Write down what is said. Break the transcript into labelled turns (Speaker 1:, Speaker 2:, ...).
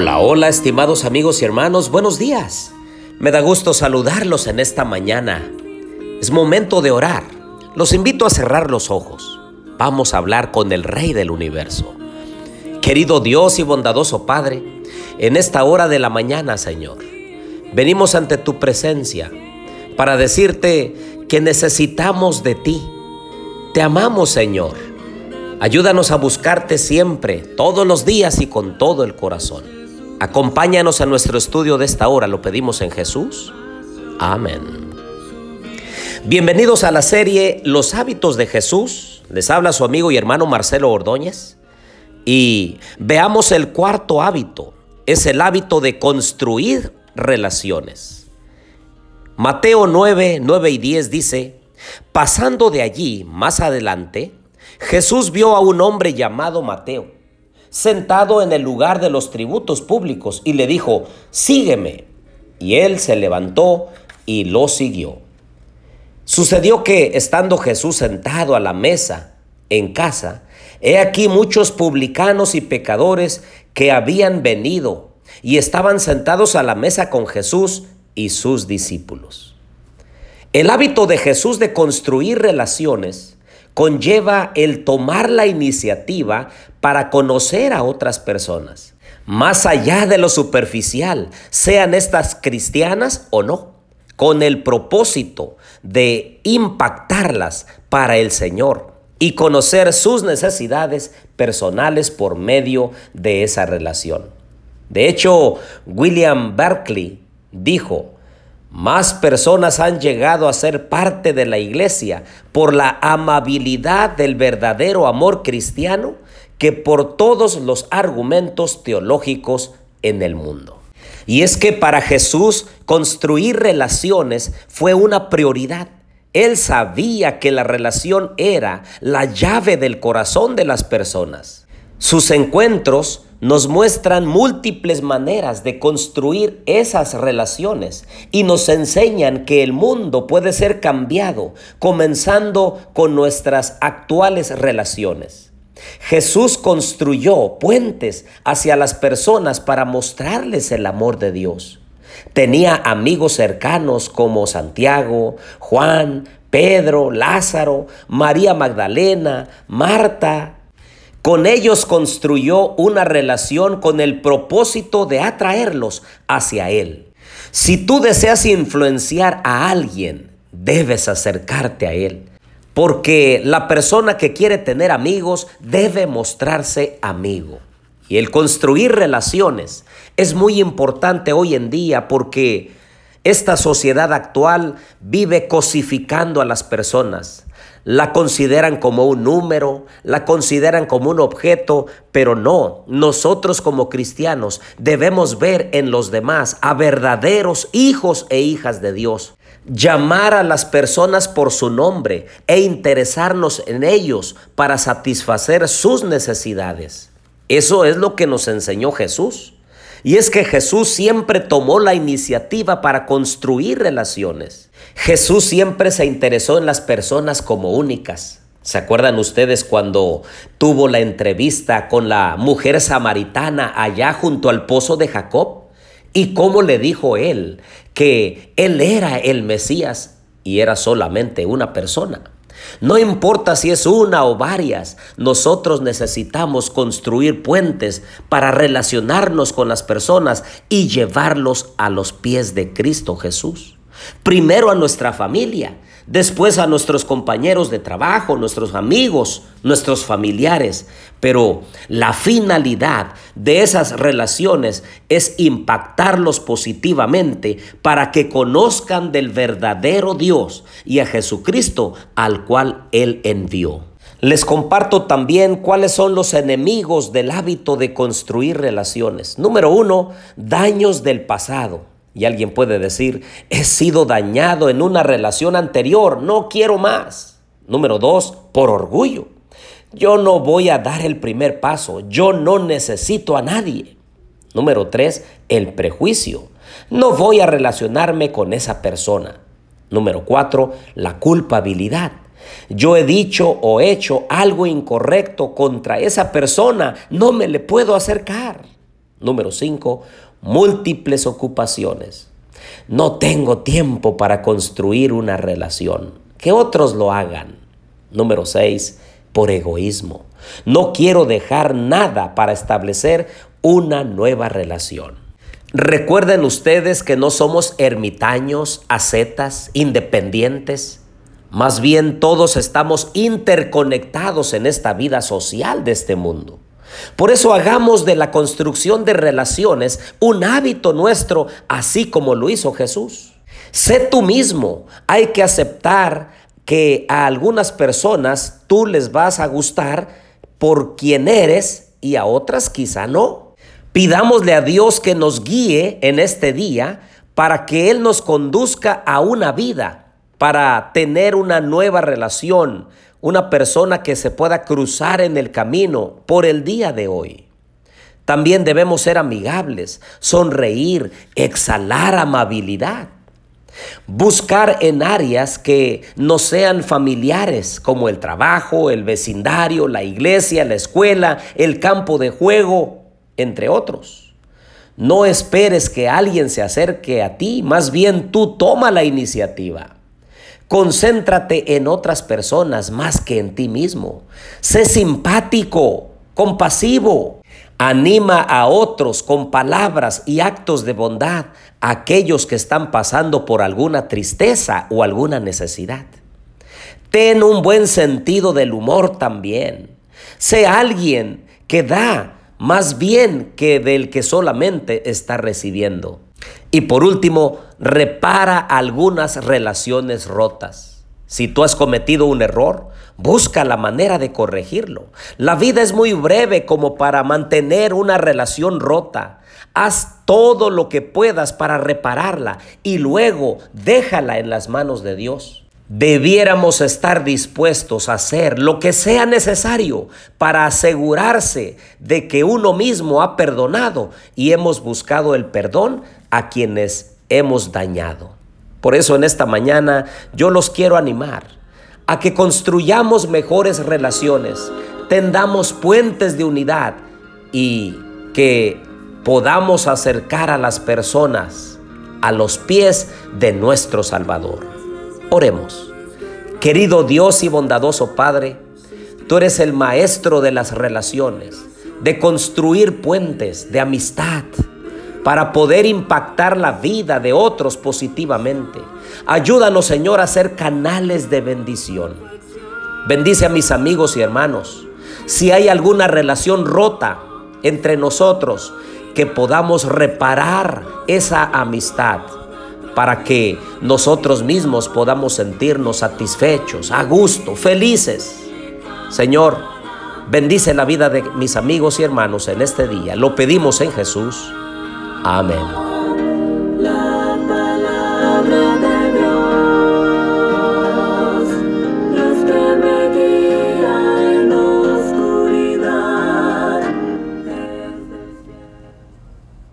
Speaker 1: Hola, hola, estimados amigos y hermanos, buenos días. Me da gusto saludarlos en esta mañana. Es momento de orar. Los invito a cerrar los ojos. Vamos a hablar con el Rey del Universo. Querido Dios y bondadoso Padre, en esta hora de la mañana, Señor, venimos ante tu presencia para decirte que necesitamos de ti. Te amamos, Señor. Ayúdanos a buscarte siempre, todos los días y con todo el corazón. Acompáñanos a nuestro estudio de esta hora, lo pedimos en Jesús. Amén. Bienvenidos a la serie Los hábitos de Jesús. Les habla su amigo y hermano Marcelo Ordóñez. Y veamos el cuarto hábito. Es el hábito de construir relaciones. Mateo 9, 9 y 10 dice, pasando de allí más adelante, Jesús vio a un hombre llamado Mateo sentado en el lugar de los tributos públicos y le dijo, sígueme. Y él se levantó y lo siguió. Sucedió que, estando Jesús sentado a la mesa en casa, he aquí muchos publicanos y pecadores que habían venido y estaban sentados a la mesa con Jesús y sus discípulos. El hábito de Jesús de construir relaciones conlleva el tomar la iniciativa para conocer a otras personas, más allá de lo superficial, sean estas cristianas o no, con el propósito de impactarlas para el Señor y conocer sus necesidades personales por medio de esa relación. De hecho, William Berkeley dijo, más personas han llegado a ser parte de la iglesia por la amabilidad del verdadero amor cristiano que por todos los argumentos teológicos en el mundo. Y es que para Jesús construir relaciones fue una prioridad. Él sabía que la relación era la llave del corazón de las personas. Sus encuentros nos muestran múltiples maneras de construir esas relaciones y nos enseñan que el mundo puede ser cambiado comenzando con nuestras actuales relaciones. Jesús construyó puentes hacia las personas para mostrarles el amor de Dios. Tenía amigos cercanos como Santiago, Juan, Pedro, Lázaro, María Magdalena, Marta, con ellos construyó una relación con el propósito de atraerlos hacia Él. Si tú deseas influenciar a alguien, debes acercarte a Él. Porque la persona que quiere tener amigos debe mostrarse amigo. Y el construir relaciones es muy importante hoy en día porque esta sociedad actual vive cosificando a las personas la consideran como un número, la consideran como un objeto, pero no, nosotros como cristianos debemos ver en los demás a verdaderos hijos e hijas de Dios. Llamar a las personas por su nombre e interesarnos en ellos para satisfacer sus necesidades. Eso es lo que nos enseñó Jesús. Y es que Jesús siempre tomó la iniciativa para construir relaciones. Jesús siempre se interesó en las personas como únicas. ¿Se acuerdan ustedes cuando tuvo la entrevista con la mujer samaritana allá junto al pozo de Jacob? ¿Y cómo le dijo él que él era el Mesías y era solamente una persona? No importa si es una o varias, nosotros necesitamos construir puentes para relacionarnos con las personas y llevarlos a los pies de Cristo Jesús. Primero a nuestra familia, después a nuestros compañeros de trabajo, nuestros amigos, nuestros familiares. Pero la finalidad de esas relaciones es impactarlos positivamente para que conozcan del verdadero Dios y a Jesucristo al cual Él envió. Les comparto también cuáles son los enemigos del hábito de construir relaciones. Número uno, daños del pasado. Y alguien puede decir, he sido dañado en una relación anterior, no quiero más. Número dos, por orgullo. Yo no voy a dar el primer paso, yo no necesito a nadie. Número tres, el prejuicio. No voy a relacionarme con esa persona. Número cuatro, la culpabilidad. Yo he dicho o hecho algo incorrecto contra esa persona, no me le puedo acercar. Número 5. Múltiples ocupaciones. No tengo tiempo para construir una relación. Que otros lo hagan. Número 6. Por egoísmo. No quiero dejar nada para establecer una nueva relación. Recuerden ustedes que no somos ermitaños, ascetas, independientes. Más bien todos estamos interconectados en esta vida social de este mundo. Por eso hagamos de la construcción de relaciones un hábito nuestro, así como lo hizo Jesús. Sé tú mismo. Hay que aceptar que a algunas personas tú les vas a gustar por quien eres y a otras quizá no. Pidámosle a Dios que nos guíe en este día para que Él nos conduzca a una vida, para tener una nueva relación, una persona que se pueda cruzar en el camino por el día de hoy. También debemos ser amigables, sonreír, exhalar amabilidad. Buscar en áreas que no sean familiares, como el trabajo, el vecindario, la iglesia, la escuela, el campo de juego, entre otros. No esperes que alguien se acerque a ti, más bien tú toma la iniciativa. Concéntrate en otras personas más que en ti mismo. Sé simpático, compasivo. Anima a otros con palabras y actos de bondad a aquellos que están pasando por alguna tristeza o alguna necesidad. Ten un buen sentido del humor también. Sé alguien que da más bien que del que solamente está recibiendo. Y por último, repara algunas relaciones rotas. Si tú has cometido un error, busca la manera de corregirlo. La vida es muy breve como para mantener una relación rota. Haz todo lo que puedas para repararla y luego déjala en las manos de Dios debiéramos estar dispuestos a hacer lo que sea necesario para asegurarse de que uno mismo ha perdonado y hemos buscado el perdón a quienes hemos dañado. Por eso en esta mañana yo los quiero animar a que construyamos mejores relaciones, tendamos puentes de unidad y que podamos acercar a las personas a los pies de nuestro Salvador. Oremos. Querido Dios y bondadoso Padre, tú eres el maestro de las relaciones, de construir puentes de amistad para poder impactar la vida de otros positivamente. Ayúdanos, Señor, a ser canales de bendición. Bendice a mis amigos y hermanos. Si hay alguna relación rota entre nosotros, que podamos reparar esa amistad para que nosotros mismos podamos sentirnos satisfechos, a gusto, felices. Señor, bendice la vida de mis amigos y hermanos en este día. Lo pedimos en Jesús. Amén.